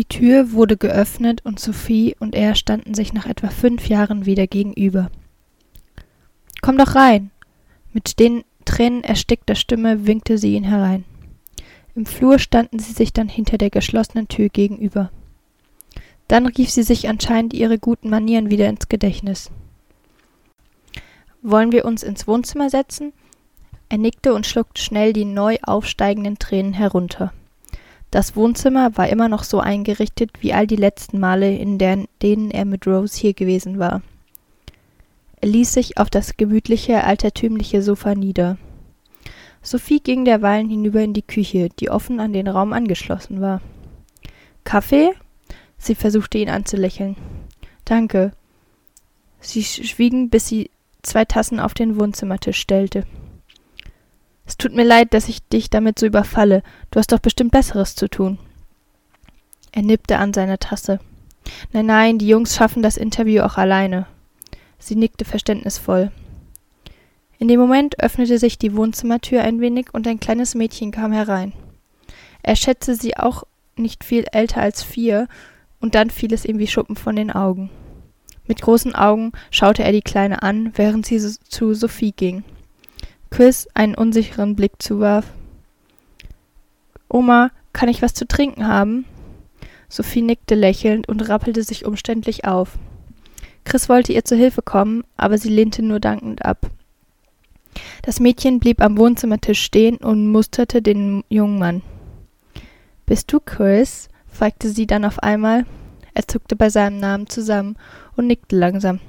Die Tür wurde geöffnet und Sophie und er standen sich nach etwa fünf Jahren wieder gegenüber. Komm doch rein! Mit den Tränen erstickter Stimme winkte sie ihn herein. Im Flur standen sie sich dann hinter der geschlossenen Tür gegenüber. Dann rief sie sich anscheinend ihre guten Manieren wieder ins Gedächtnis. Wollen wir uns ins Wohnzimmer setzen? Er nickte und schluckte schnell die neu aufsteigenden Tränen herunter. Das Wohnzimmer war immer noch so eingerichtet wie all die letzten Male, in denen er mit Rose hier gewesen war. Er ließ sich auf das gemütliche, altertümliche Sofa nieder. Sophie ging derweilen hinüber in die Küche, die offen an den Raum angeschlossen war. Kaffee? Sie versuchte ihn anzulächeln. Danke. Sie schwiegen, bis sie zwei Tassen auf den Wohnzimmertisch stellte. Es tut mir leid, dass ich dich damit so überfalle. Du hast doch bestimmt Besseres zu tun. Er nippte an seiner Tasse. Nein, nein, die Jungs schaffen das Interview auch alleine. Sie nickte verständnisvoll. In dem Moment öffnete sich die Wohnzimmertür ein wenig und ein kleines Mädchen kam herein. Er schätzte sie auch nicht viel älter als vier, und dann fiel es ihm wie Schuppen von den Augen. Mit großen Augen schaute er die Kleine an, während sie zu Sophie ging. Chris einen unsicheren Blick zuwarf. Oma, kann ich was zu trinken haben? Sophie nickte lächelnd und rappelte sich umständlich auf. Chris wollte ihr zu Hilfe kommen, aber sie lehnte nur dankend ab. Das Mädchen blieb am Wohnzimmertisch stehen und musterte den jungen Mann. Bist du Chris? fragte sie dann auf einmal. Er zuckte bei seinem Namen zusammen und nickte langsam.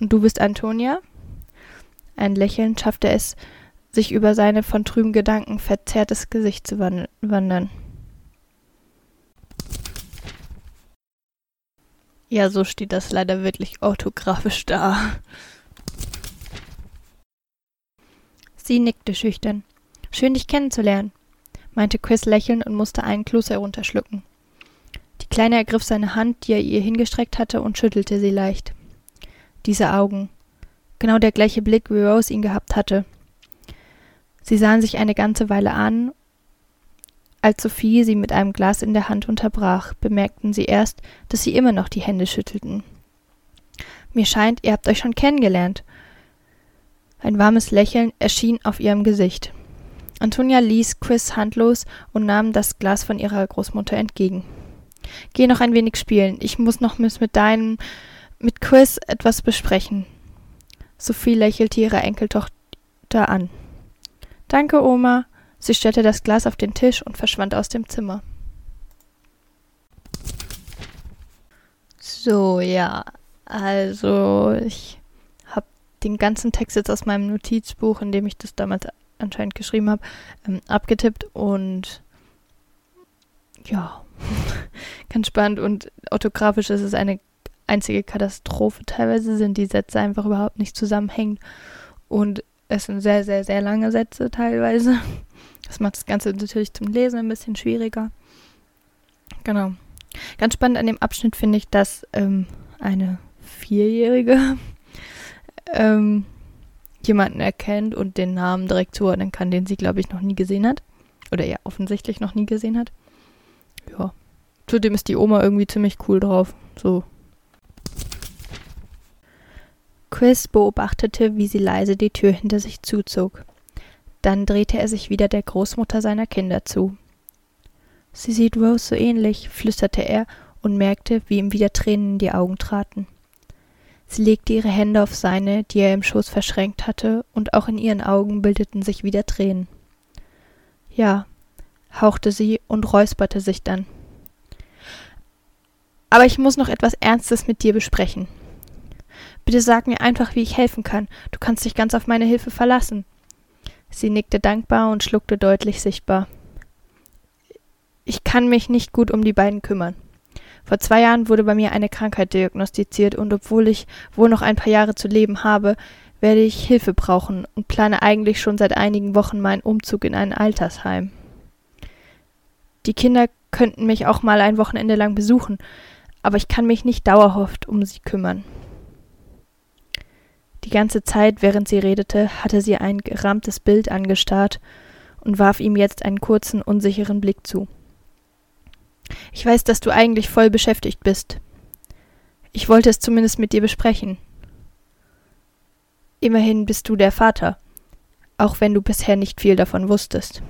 Und du bist Antonia? Ein Lächeln schaffte es, sich über seine von trüben Gedanken verzerrtes Gesicht zu wandern. Ja, so steht das leider wirklich orthografisch da. Sie nickte schüchtern. Schön, dich kennenzulernen, meinte Chris lächelnd und musste einen Kloß herunterschlucken. Die Kleine ergriff seine Hand, die er ihr hingestreckt hatte, und schüttelte sie leicht. Diese Augen, genau der gleiche Blick, wie Rose ihn gehabt hatte. Sie sahen sich eine ganze Weile an, als Sophie sie mit einem Glas in der Hand unterbrach, bemerkten sie erst, dass sie immer noch die Hände schüttelten. Mir scheint, ihr habt euch schon kennengelernt. Ein warmes Lächeln erschien auf ihrem Gesicht. Antonia ließ Chris handlos und nahm das Glas von ihrer Großmutter entgegen. Geh noch ein wenig spielen. Ich muss noch mit deinem, mit Chris etwas besprechen. Sophie lächelte ihre Enkeltochter an. Danke, Oma. Sie stellte das Glas auf den Tisch und verschwand aus dem Zimmer. So, ja. Also, ich habe den ganzen Text jetzt aus meinem Notizbuch, in dem ich das damals anscheinend geschrieben habe, ähm, abgetippt und ja, ganz spannend und orthografisch ist es eine einzige Katastrophe. Teilweise sind die Sätze einfach überhaupt nicht zusammenhängend und es sind sehr, sehr, sehr lange Sätze teilweise. Das macht das Ganze natürlich zum Lesen ein bisschen schwieriger. Genau. Ganz spannend an dem Abschnitt finde ich, dass ähm, eine Vierjährige ähm, jemanden erkennt und den Namen direkt zuordnen kann, den sie, glaube ich, noch nie gesehen hat. Oder ja, offensichtlich noch nie gesehen hat. Ja. Zudem ist die Oma irgendwie ziemlich cool drauf. So Chris beobachtete, wie sie leise die Tür hinter sich zuzog. Dann drehte er sich wieder der Großmutter seiner Kinder zu. Sie sieht Rose so ähnlich, flüsterte er und merkte, wie ihm wieder Tränen in die Augen traten. Sie legte ihre Hände auf seine, die er im Schoß verschränkt hatte, und auch in ihren Augen bildeten sich wieder Tränen. Ja, hauchte sie und räusperte sich dann. Aber ich muss noch etwas Ernstes mit dir besprechen. Bitte sag mir einfach, wie ich helfen kann. Du kannst dich ganz auf meine Hilfe verlassen. Sie nickte dankbar und schluckte deutlich sichtbar. Ich kann mich nicht gut um die beiden kümmern. Vor zwei Jahren wurde bei mir eine Krankheit diagnostiziert und obwohl ich wohl noch ein paar Jahre zu leben habe, werde ich Hilfe brauchen und plane eigentlich schon seit einigen Wochen meinen Umzug in ein Altersheim. Die Kinder könnten mich auch mal ein Wochenende lang besuchen, aber ich kann mich nicht dauerhaft um sie kümmern. Die ganze Zeit, während sie redete, hatte sie ein gerahmtes Bild angestarrt und warf ihm jetzt einen kurzen, unsicheren Blick zu. Ich weiß, dass du eigentlich voll beschäftigt bist. Ich wollte es zumindest mit dir besprechen. Immerhin bist du der Vater, auch wenn du bisher nicht viel davon wusstest.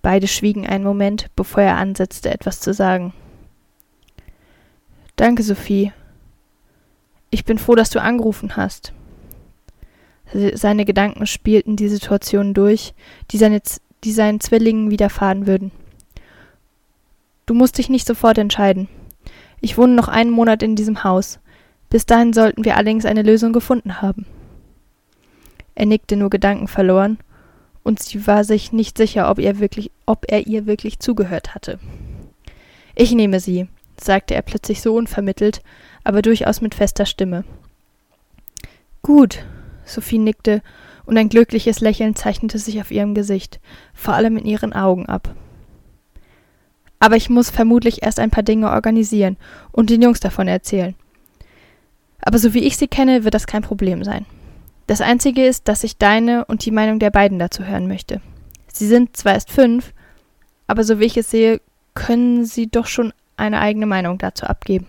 Beide schwiegen einen Moment, bevor er ansetzte, etwas zu sagen. Danke, Sophie. Ich bin froh, dass du angerufen hast. Seine Gedanken spielten die Situation durch, die, seine, die seinen Zwillingen widerfahren würden. Du musst dich nicht sofort entscheiden. Ich wohne noch einen Monat in diesem Haus. Bis dahin sollten wir allerdings eine Lösung gefunden haben. Er nickte nur gedankenverloren, und sie war sich nicht sicher, ob wirklich, ob er ihr wirklich zugehört hatte. Ich nehme sie, sagte er plötzlich so unvermittelt, aber durchaus mit fester Stimme. Gut, Sophie nickte, und ein glückliches Lächeln zeichnete sich auf ihrem Gesicht, vor allem in ihren Augen ab. Aber ich muss vermutlich erst ein paar Dinge organisieren und den Jungs davon erzählen. Aber so wie ich sie kenne, wird das kein Problem sein. Das Einzige ist, dass ich deine und die Meinung der beiden dazu hören möchte. Sie sind zwar erst fünf, aber so wie ich es sehe, können sie doch schon eine eigene Meinung dazu abgeben.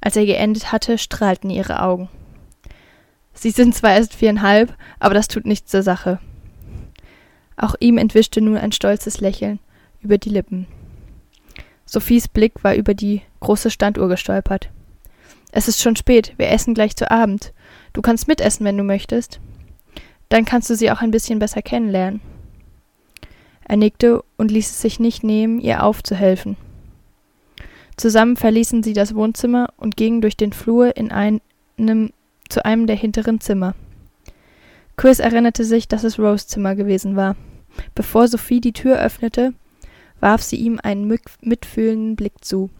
Als er geendet hatte, strahlten ihre Augen. Sie sind zwar erst viereinhalb, aber das tut nichts zur Sache. Auch ihm entwischte nun ein stolzes Lächeln über die Lippen. Sophies Blick war über die große Standuhr gestolpert. Es ist schon spät, wir essen gleich zu Abend. Du kannst mitessen, wenn du möchtest. Dann kannst du sie auch ein bisschen besser kennenlernen. Er nickte und ließ es sich nicht nehmen, ihr aufzuhelfen. Zusammen verließen sie das Wohnzimmer und gingen durch den Flur in einem zu einem der hinteren Zimmer. Chris erinnerte sich, dass es Rose Zimmer gewesen war. Bevor Sophie die Tür öffnete, warf sie ihm einen mitfühlenden Blick zu.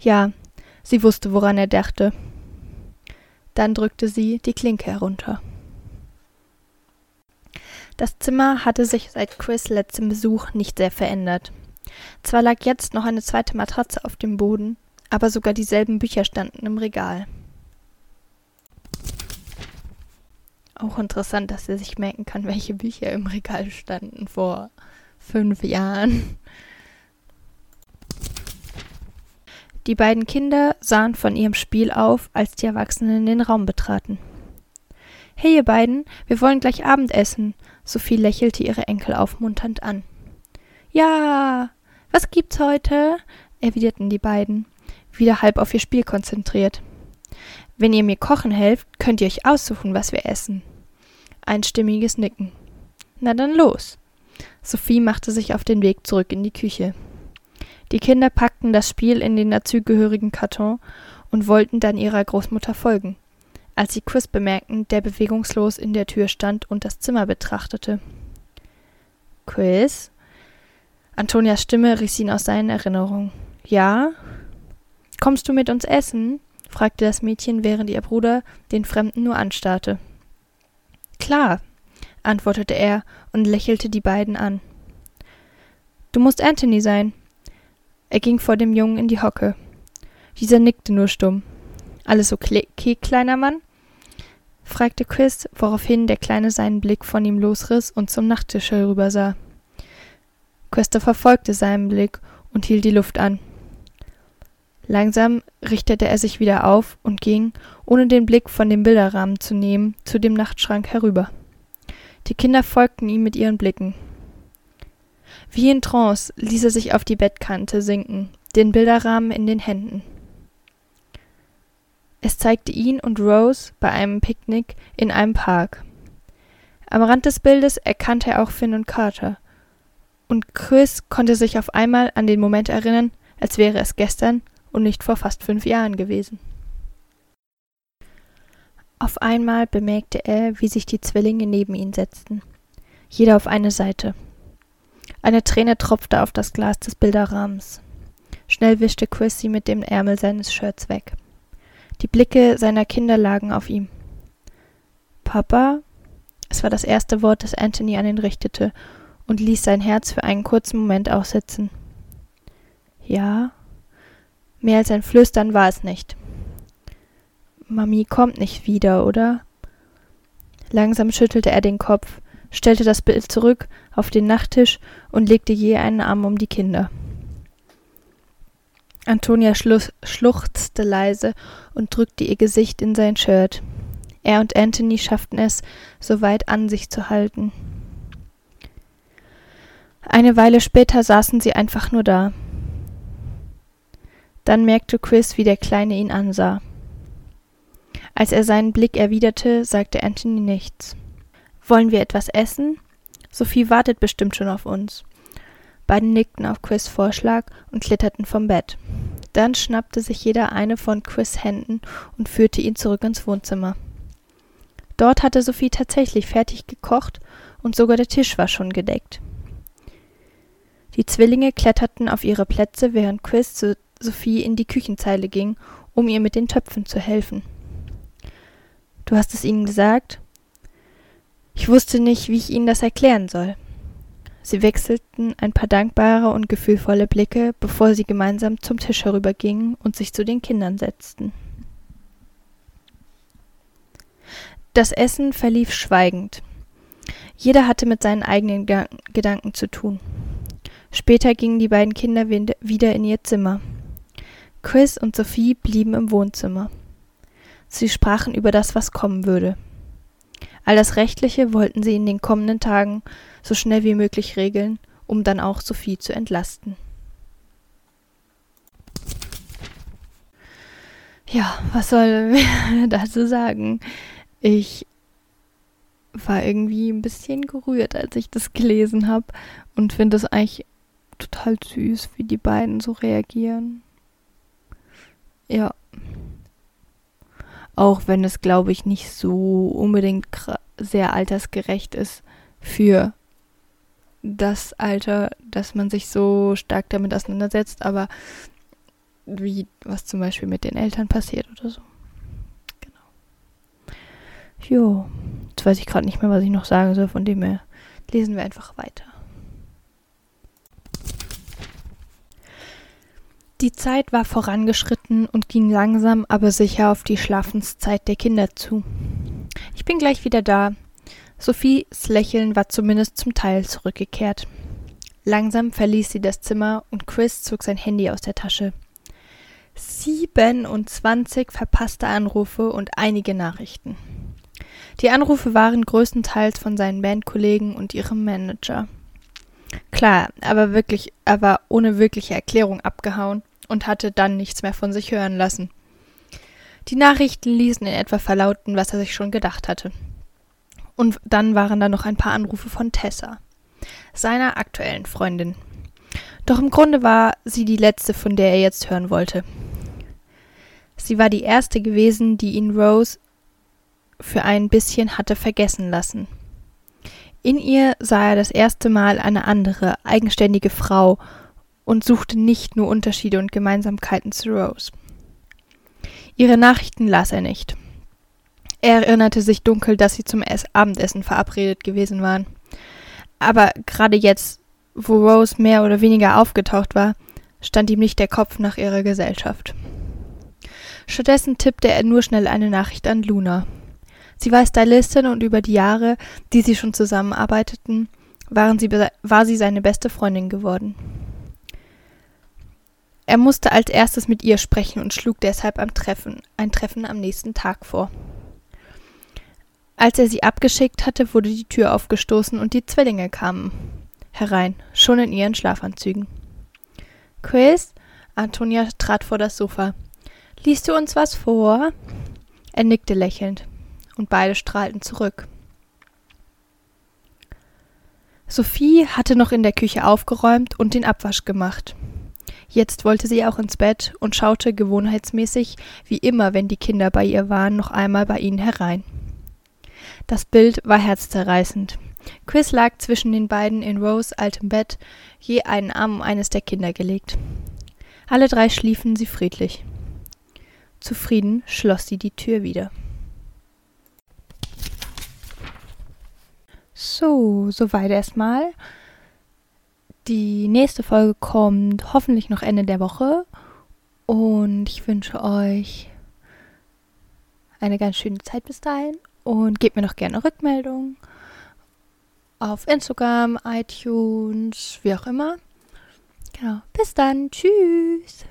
Ja, sie wusste, woran er dachte. Dann drückte sie die Klinke herunter. Das Zimmer hatte sich seit Chris letztem Besuch nicht sehr verändert. Zwar lag jetzt noch eine zweite Matratze auf dem Boden, aber sogar dieselben Bücher standen im Regal. Auch interessant, dass er sich merken kann, welche Bücher im Regal standen vor fünf Jahren. Die beiden Kinder sahen von ihrem Spiel auf, als die Erwachsenen den Raum betraten. Hey, ihr beiden, wir wollen gleich Abendessen. Sophie lächelte ihre Enkel aufmunternd an. Ja, was gibt's heute? erwiderten die beiden, wieder halb auf ihr Spiel konzentriert. Wenn ihr mir kochen helft, könnt ihr euch aussuchen, was wir essen. Einstimmiges Nicken. Na dann los. Sophie machte sich auf den Weg zurück in die Küche. Die Kinder packten das Spiel in den dazugehörigen Karton und wollten dann ihrer Großmutter folgen, als sie Chris bemerkten, der bewegungslos in der Tür stand und das Zimmer betrachtete. Chris? Antonias Stimme riss ihn aus seinen Erinnerungen. Ja? Kommst du mit uns essen? fragte das Mädchen, während ihr Bruder den Fremden nur anstarrte. Klar, antwortete er und lächelte die beiden an. Du musst Anthony sein, er ging vor dem Jungen in die Hocke. Dieser nickte nur stumm. Alles okay, kleiner Mann? fragte Chris, woraufhin der Kleine seinen Blick von ihm losriss und zum Nachttisch herübersah. Christopher folgte seinem Blick und hielt die Luft an. Langsam richtete er sich wieder auf und ging, ohne den Blick von dem Bilderrahmen zu nehmen, zu dem Nachtschrank herüber. Die Kinder folgten ihm mit ihren Blicken. Wie in Trance ließ er sich auf die Bettkante sinken, den Bilderrahmen in den Händen. Es zeigte ihn und Rose bei einem Picknick in einem Park. Am Rand des Bildes erkannte er auch Finn und Carter. Und Chris konnte sich auf einmal an den Moment erinnern, als wäre es gestern und nicht vor fast fünf Jahren gewesen. Auf einmal bemerkte er, wie sich die Zwillinge neben ihn setzten, jeder auf eine Seite. Eine Träne tropfte auf das Glas des Bilderrahmens. Schnell wischte Chris sie mit dem Ärmel seines Shirts weg. Die Blicke seiner Kinder lagen auf ihm. Papa? Es war das erste Wort, das Anthony an ihn richtete und ließ sein Herz für einen kurzen Moment aussetzen. Ja? Mehr als ein Flüstern war es nicht. Mami kommt nicht wieder, oder? Langsam schüttelte er den Kopf, stellte das Bild zurück auf den Nachttisch und legte je einen Arm um die Kinder. Antonia schluchzte leise und drückte ihr Gesicht in sein Shirt. Er und Anthony schafften es, so weit an sich zu halten. Eine Weile später saßen sie einfach nur da. Dann merkte Chris, wie der Kleine ihn ansah. Als er seinen Blick erwiderte, sagte Anthony nichts. Wollen wir etwas essen? Sophie wartet bestimmt schon auf uns. Beide nickten auf Chris Vorschlag und kletterten vom Bett. Dann schnappte sich jeder eine von Chris Händen und führte ihn zurück ins Wohnzimmer. Dort hatte Sophie tatsächlich fertig gekocht und sogar der Tisch war schon gedeckt. Die Zwillinge kletterten auf ihre Plätze, während Chris zu Sophie in die Küchenzeile ging, um ihr mit den Töpfen zu helfen. Du hast es ihnen gesagt? Ich wusste nicht, wie ich ihnen das erklären soll. Sie wechselten ein paar dankbare und gefühlvolle Blicke, bevor sie gemeinsam zum Tisch herübergingen und sich zu den Kindern setzten. Das Essen verlief schweigend. Jeder hatte mit seinen eigenen Gedanken zu tun. Später gingen die beiden Kinder wieder in ihr Zimmer. Chris und Sophie blieben im Wohnzimmer. Sie sprachen über das, was kommen würde. All das Rechtliche wollten sie in den kommenden Tagen so schnell wie möglich regeln, um dann auch Sophie zu entlasten. Ja, was soll wir dazu sagen? Ich war irgendwie ein bisschen gerührt, als ich das gelesen habe und finde es eigentlich total süß, wie die beiden so reagieren. Ja. Auch wenn es, glaube ich, nicht so unbedingt sehr altersgerecht ist für das Alter, dass man sich so stark damit auseinandersetzt, aber wie was zum Beispiel mit den Eltern passiert oder so. Genau. Jo, jetzt weiß ich gerade nicht mehr, was ich noch sagen soll, von dem her lesen wir einfach weiter. Die Zeit war vorangeschritten und ging langsam, aber sicher auf die Schlafenszeit der Kinder zu. Ich bin gleich wieder da, Sophies Lächeln war zumindest zum Teil zurückgekehrt. Langsam verließ sie das Zimmer und Chris zog sein Handy aus der Tasche. 27 verpasste Anrufe und einige Nachrichten. Die Anrufe waren größtenteils von seinen Bandkollegen und ihrem Manager. Klar, aber wirklich, er war ohne wirkliche Erklärung abgehauen und hatte dann nichts mehr von sich hören lassen. Die Nachrichten ließen in etwa verlauten, was er sich schon gedacht hatte. Und dann waren da noch ein paar Anrufe von Tessa, seiner aktuellen Freundin. Doch im Grunde war sie die letzte, von der er jetzt hören wollte. Sie war die erste gewesen, die ihn Rose für ein bisschen hatte vergessen lassen. In ihr sah er das erste Mal eine andere, eigenständige Frau und suchte nicht nur Unterschiede und Gemeinsamkeiten zu Rose. Ihre Nachrichten las er nicht. Er erinnerte sich dunkel, dass sie zum Abendessen verabredet gewesen waren. Aber gerade jetzt, wo Rose mehr oder weniger aufgetaucht war, stand ihm nicht der Kopf nach ihrer Gesellschaft. Stattdessen tippte er nur schnell eine Nachricht an Luna. Sie war Stylistin und über die Jahre, die sie schon zusammenarbeiteten, waren sie, war sie seine beste Freundin geworden. Er musste als erstes mit ihr sprechen und schlug deshalb Treffen, ein Treffen am nächsten Tag vor. Als er sie abgeschickt hatte, wurde die Tür aufgestoßen und die Zwillinge kamen herein, schon in ihren Schlafanzügen. Chris? Antonia trat vor das Sofa. Liest du uns was vor? Er nickte lächelnd, und beide strahlten zurück. Sophie hatte noch in der Küche aufgeräumt und den Abwasch gemacht. Jetzt wollte sie auch ins Bett und schaute gewohnheitsmäßig, wie immer, wenn die Kinder bei ihr waren, noch einmal bei ihnen herein. Das Bild war herzzerreißend. Chris lag zwischen den beiden in Rose altem Bett, je einen Arm um eines der Kinder gelegt. Alle drei schliefen sie friedlich. Zufrieden schloss sie die Tür wieder. So, soweit erstmal. Die nächste Folge kommt hoffentlich noch Ende der Woche und ich wünsche euch eine ganz schöne Zeit bis dahin und gebt mir doch gerne Rückmeldung. auf Instagram, iTunes, wie auch immer. Genau. Bis dann. Tschüss.